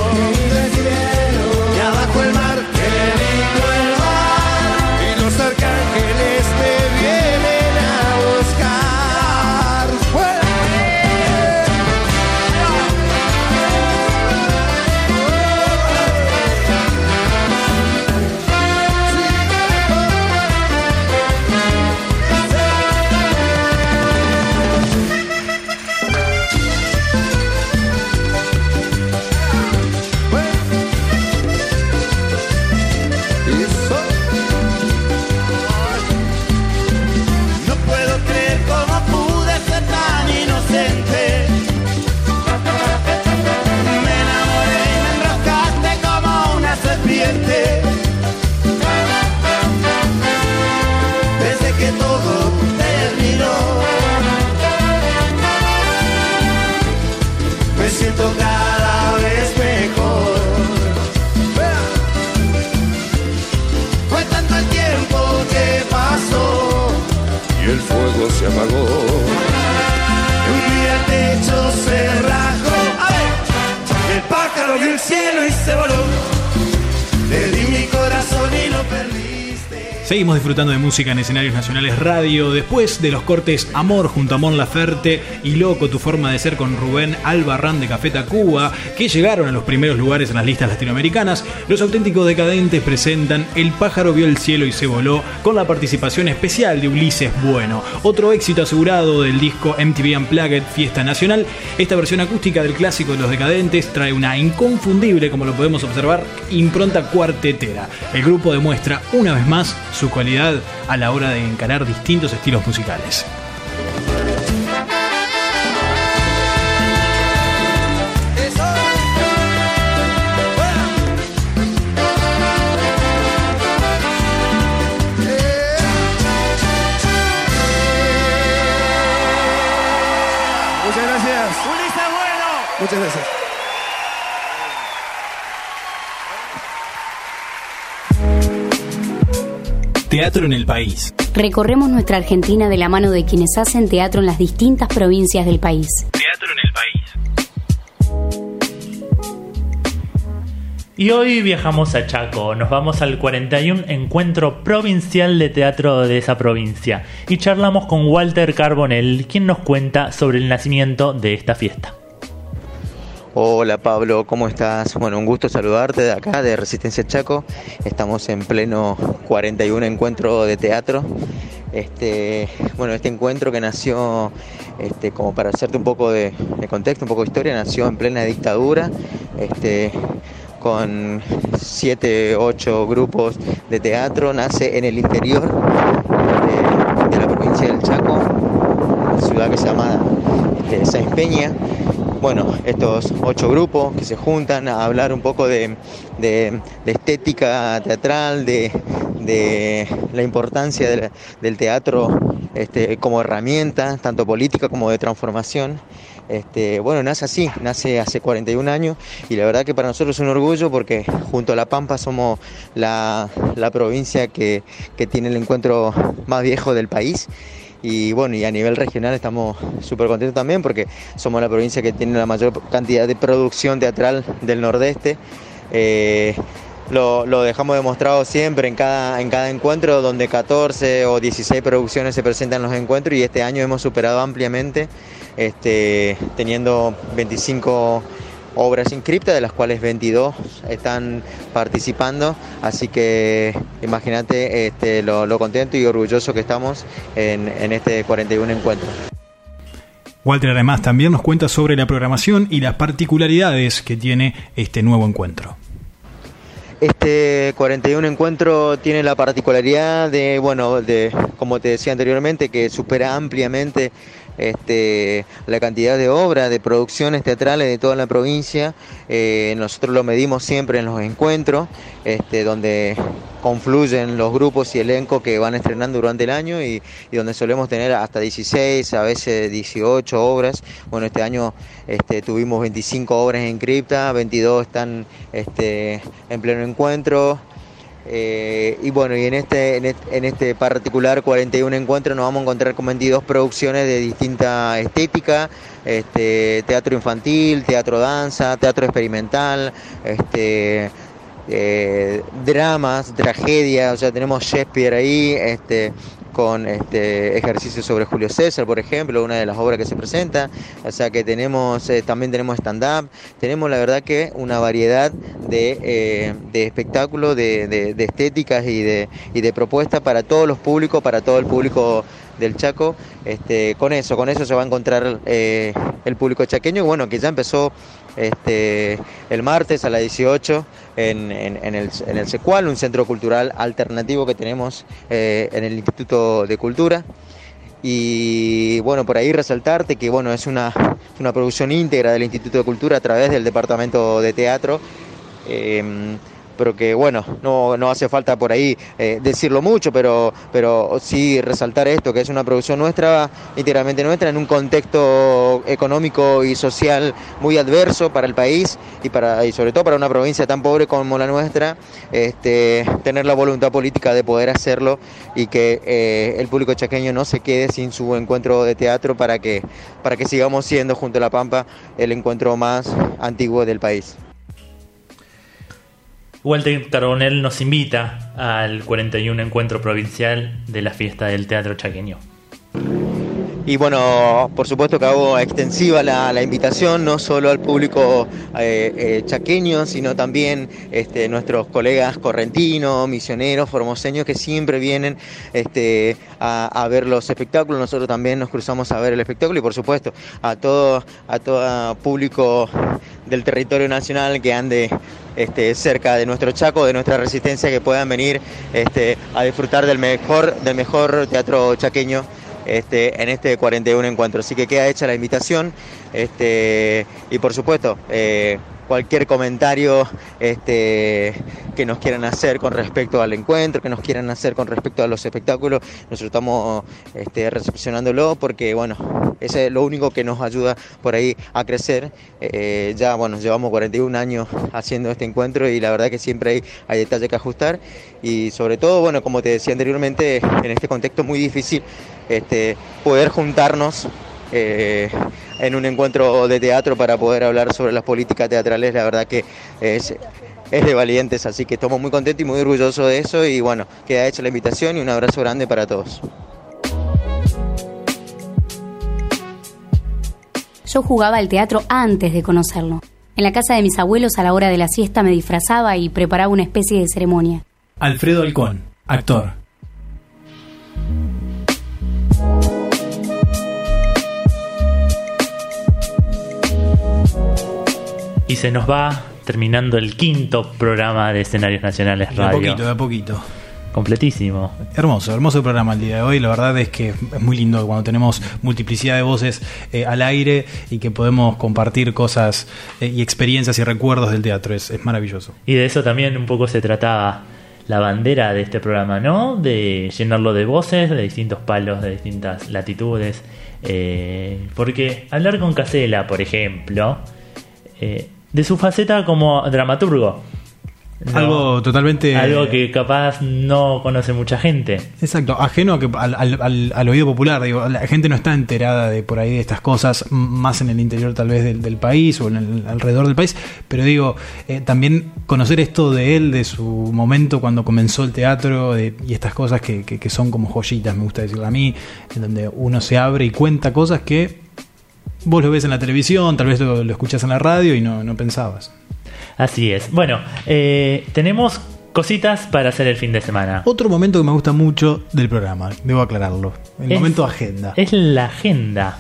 Disfrutando de música en escenarios nacionales radio. Después de los cortes Amor junto a Mon Laferte y Loco, tu forma de ser con Rubén Albarrán de Café Tacuba, que llegaron a los primeros lugares en las listas latinoamericanas, los auténticos decadentes presentan El pájaro vio el cielo y se voló con la participación especial de Ulises Bueno. Otro éxito asegurado del disco MTV Unplugged Fiesta Nacional. Esta versión acústica del clásico de los decadentes trae una inconfundible, como lo podemos observar, impronta cuartetera. El grupo demuestra una vez más su a la hora de encarar distintos estilos musicales. Muchas gracias. Ulises Bueno. Muchas gracias. Teatro en el país. Recorremos nuestra Argentina de la mano de quienes hacen teatro en las distintas provincias del país. Teatro en el país. Y hoy viajamos a Chaco, nos vamos al 41 Encuentro Provincial de Teatro de esa provincia y charlamos con Walter Carbonell, quien nos cuenta sobre el nacimiento de esta fiesta. Hola Pablo, ¿cómo estás? Bueno, un gusto saludarte de acá, de Resistencia Chaco. Estamos en pleno 41 encuentro de teatro. Este, bueno, este encuentro que nació, este, como para hacerte un poco de, contexto, un poco de historia, nació en plena dictadura. Este, con siete, ocho grupos de teatro, nace en el interior de, la provincia del Chaco, una ciudad que se llama este, Peña. Bueno, estos ocho grupos que se juntan a hablar un poco de, de- estética teatral, de, de la importancia del teatro este, como herramienta, tanto política como de transformación. Este, bueno, nace así, nace hace 41 años y la verdad que para nosotros es un orgullo porque junto a La Pampa somos la, la provincia que, que tiene el encuentro más viejo del país. Y bueno, y a nivel regional estamos súper contentos también porque somos la provincia que tiene la mayor cantidad de producción teatral del Nordeste. Eh, lo, lo dejamos demostrado siempre en cada, en cada encuentro donde 14 o 16 producciones se presentan en los encuentros y este año hemos superado ampliamente este, teniendo 25 obras inscriptas, de las cuales 22 están participando, así que imagínate este, lo, lo contento y orgulloso que estamos en, en este 41 encuentro. Walter además también nos cuenta sobre la programación y las particularidades que tiene este nuevo encuentro. Este 41 encuentro tiene la particularidad de, bueno, de, como te decía anteriormente, que supera ampliamente este, la cantidad de obras, de producciones teatrales de toda la provincia. Eh, nosotros lo medimos siempre en los encuentros, este, donde confluyen los grupos y elenco que van estrenando durante el año y, y donde solemos tener hasta 16, a veces 18 obras. Bueno, este año este, tuvimos 25 obras en cripta, 22 están este, en pleno encuentro. Eh, y bueno, y en este, en este, en particular 41 encuentro nos vamos a encontrar con 22 producciones de distinta estética, este, teatro infantil, teatro danza, teatro experimental, este, eh, dramas, tragedias, o sea, tenemos Shakespeare ahí, este, con este ejercicios sobre Julio César, por ejemplo, una de las obras que se presenta, o sea que tenemos, eh, también tenemos stand-up, tenemos la verdad que una variedad de, eh, de espectáculos, de, de- estéticas y de, y de propuestas para todos los públicos, para todo el público del Chaco, este, con eso, con eso se va a encontrar eh, el público chaqueño, bueno, que ya empezó este, el martes a las 18 en, el, en el Secual, un centro cultural alternativo que tenemos eh, en el Instituto de Cultura. Y bueno, por ahí resaltarte que bueno, es una, una producción íntegra del Instituto de Cultura a través del Departamento de Teatro. eh, pero que bueno, no, no hace falta por ahí eh, decirlo mucho, pero, pero sí resaltar esto, que es una producción nuestra, íntegramente nuestra, en un contexto económico y social muy adverso para el país y, para, y sobre todo para una provincia tan pobre como la nuestra, este, tener la voluntad política de poder hacerlo y que eh, el público chaqueño no se quede sin su encuentro de teatro para que, para que sigamos siendo junto a La Pampa el encuentro más antiguo del país. Walter Carbonell nos invita al 41 Encuentro Provincial de la Fiesta del Teatro Chaqueño. Y bueno, por supuesto que hago extensiva la, invitación no solo al público eh, eh, chaqueño, sino también este, nuestros colegas correntinos, misioneros, formoseños que siempre vienen este, a, a ver los espectáculos. Nosotros también nos cruzamos a ver el espectáculo y por supuesto a todo, a todo público del territorio nacional que ande este, cerca de nuestro Chaco, de nuestra resistencia, que puedan venir este, a disfrutar del mejor, del mejor teatro chaqueño este, en este 41 encuentro. Así que queda hecha la invitación este, y por supuesto eh, cualquier comentario este, que nos quieran hacer con respecto al encuentro, que nos quieran hacer con respecto a los espectáculos. Nosotros estamos recepcionándolo porque, bueno, ese es lo único que nos ayuda por ahí a crecer. Eh, ya, bueno, llevamos 41 años haciendo este encuentro y la verdad que siempre hay, hay detalles que ajustar y sobre todo, bueno, como te decía anteriormente, en este contexto muy difícil, este, poder juntarnos eh, en un encuentro de teatro para poder hablar sobre las políticas teatrales, la verdad que es, es de valientes, así que estamos muy contentos y muy orgullosos de eso y bueno, queda hecha la invitación y un abrazo grande para todos. Yo jugaba al teatro antes de conocerlo. En la casa de mis abuelos a la hora de la siesta me disfrazaba y preparaba una especie de ceremonia. Alfredo Alcón, actor. Y se nos va terminando el quinto programa de Escenarios Nacionales De a Radio. poquito, de a poquito. Completísimo. Hermoso, hermoso programa el día de hoy. La verdad es que es muy lindo cuando tenemos multiplicidad de voces eh, al aire y que podemos compartir cosas eh, y experiencias y recuerdos del teatro. Es, es maravilloso. Y de eso también un poco se trataba la bandera de este programa, ¿no? De llenarlo de voces, de distintos palos, de distintas latitudes. Eh, porque hablar con Casela, por ejemplo, eh, de su faceta como dramaturgo. ¿no? Algo totalmente. Algo que capaz no conoce mucha gente. Exacto, ajeno a que, al, al- al- oído popular. Digo, la gente no está enterada de por ahí de estas cosas, más en el interior tal vez del, del país o en el alrededor del país. Pero digo, eh, también conocer esto de él, de su momento cuando comenzó el teatro de- y estas cosas que, que- que son como joyitas, me gusta decirlo a mí, en donde uno se abre y cuenta cosas que vos lo ves en la televisión, tal vez lo, lo escuchas en la radio y no, no pensabas. Así es. Bueno, eh, tenemos cositas para hacer el fin de semana. Otro momento que me gusta mucho del programa, debo aclararlo, el Es- momento agenda. Es la agenda.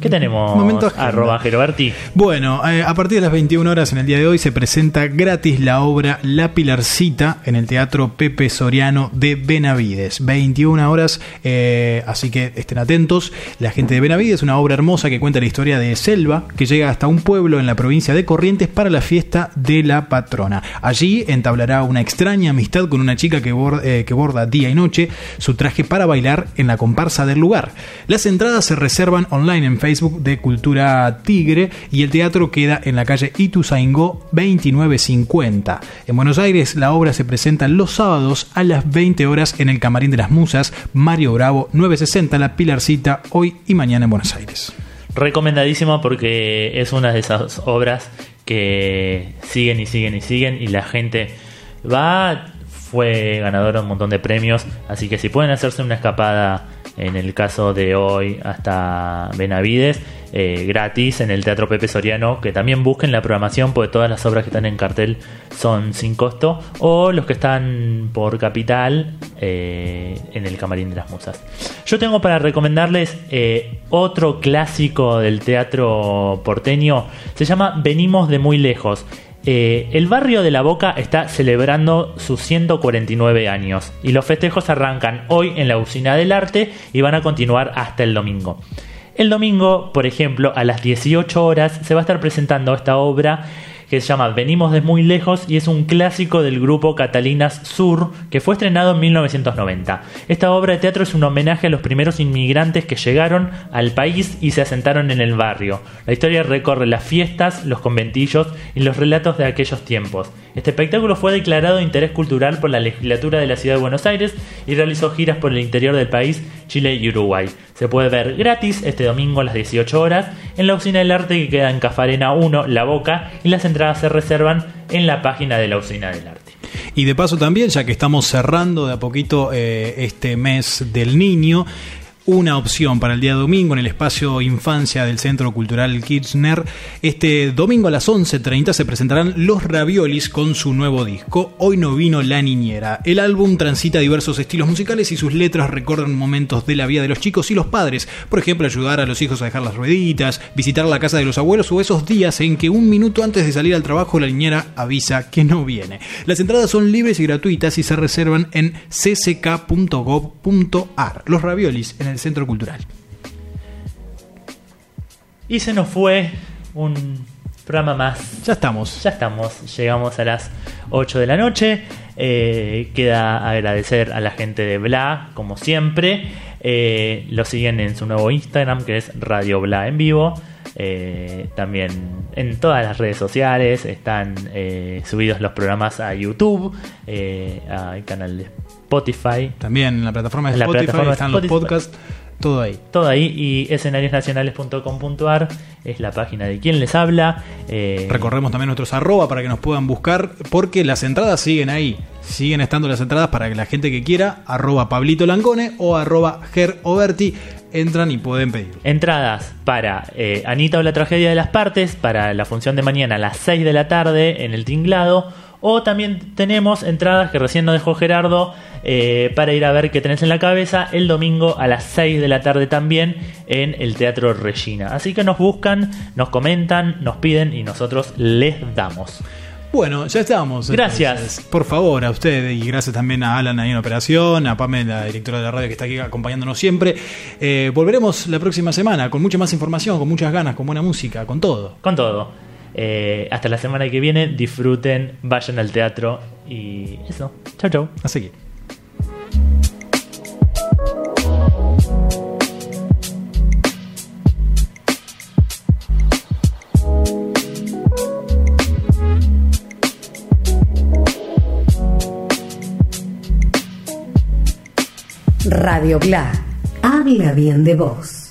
¿Qué tenemos? Momento. Arroba Geroberti. Bueno, eh, a partir de las 21 horas en el día de hoy se presenta gratis la obra La Pilarcita en el Teatro Pepe Soriano de Benavides. 21 horas, eh, así que estén atentos. La gente de Benavides, una obra hermosa que cuenta la historia de Selva, que llega hasta un pueblo en la provincia de Corrientes para la fiesta de la patrona. Allí entablará una extraña amistad con una chica que, bor- eh, que borda día y noche su traje para bailar en la comparsa del lugar. Las entradas se reservan online en Facebook de Cultura Tigre y el teatro queda en la calle Ituzaingó 2950. En Buenos Aires la obra se presenta los sábados a las 20 horas en el Camarín de las Musas, Mario Bravo 960, La Pilarcita, hoy y mañana en Buenos Aires. Recomendadísimo porque es una de esas obras que siguen y siguen y siguen y la gente va, fue ganadora un montón de premios, así que si pueden hacerse una escapada en el caso de hoy hasta Benavides, eh, gratis en el Teatro Pepe Soriano, que también busquen la programación porque todas las obras que están en cartel son sin costo, o los que están por capital eh, en el Camarín de las Musas. Yo tengo para recomendarles eh, otro clásico del teatro porteño, se llama Venimos de muy lejos. Eh, el barrio de La Boca está celebrando sus 149 años y los festejos arrancan hoy en la Usina del Arte y van a continuar hasta el domingo. El domingo, por ejemplo, a las 18 horas se va a estar presentando esta obra que se llama Venimos de muy lejos y es un clásico del grupo Catalinas Sur que fue estrenado en 1990. Esta obra de teatro es un homenaje a los primeros inmigrantes que llegaron al país y se asentaron en el barrio. La historia recorre las fiestas, los conventillos y los relatos de aquellos tiempos. Este espectáculo fue declarado de interés cultural por la legislatura de la ciudad de Buenos Aires y realizó giras por el interior del país, Chile y Uruguay. Se puede ver gratis este domingo a las 18 horas en la Usina del Arte que queda en Cafarena 1, La Boca, y las entradas se reservan en la página de la Usina del Arte. Y de paso también, ya que estamos cerrando de a poquito eh, este mes del niño, una opción para el día domingo en el espacio Infancia del Centro Cultural Kirchner. Este domingo a las 11.30 se presentarán Los Raviolis con su nuevo disco, Hoy no vino la niñera. El álbum transita diversos estilos musicales y sus letras recordan momentos de la vida de los chicos y los padres. Por ejemplo, ayudar a los hijos a dejar las rueditas, visitar la casa de los abuelos o esos días en que un minuto antes de salir al trabajo la niñera avisa que no viene. Las entradas son libres y gratuitas y se reservan en cck.gov.ar. Los Raviolis en el Centro Cultural. Y se nos fue un programa más. Ya estamos. Ya estamos. Llegamos a las 8 de la noche. Eh, queda agradecer a la gente de Bla, como siempre. Eh, lo siguen en su nuevo Instagram, que es Radio Bla en vivo. Eh, también en todas las redes sociales están subidos los programas a YouTube, al canal de Spotify. También en la plataforma de En la Spotify plataforma están Spotify. los podcasts, todo ahí. Todo ahí y escenariosnacionales.com.ar es la página de quien les habla. Eh, Recorremos también nuestros arroba para que nos puedan buscar, porque las entradas siguen ahí. Siguen estando las entradas para que la gente que quiera, arroba Pablito Langone o arroba Ger Oberti, entran y pueden pedir. Entradas para eh, Anita o la tragedia de las partes, para la función de mañana a las 6 de la tarde en el tinglado. O también tenemos entradas que recién nos dejó Gerardo eh, para ir a ver qué tenés en la cabeza el domingo a las 6 de la tarde también en el Teatro Regina. Así que nos buscan, nos comentan, nos piden y nosotros les damos. Bueno, ya estamos. Gracias. entonces. Por favor, a usted y gracias también a Alan ahí en operación, a Pamela, la directora de la radio que está aquí acompañándonos siempre. Eh, volveremos la próxima semana con mucha más información, con muchas ganas, con buena música, con todo. Con todo. Eh, hasta la semana que viene, disfruten, vayan al teatro y eso. Chau, chau. A seguir. Radio Bla. Habla bien de vos.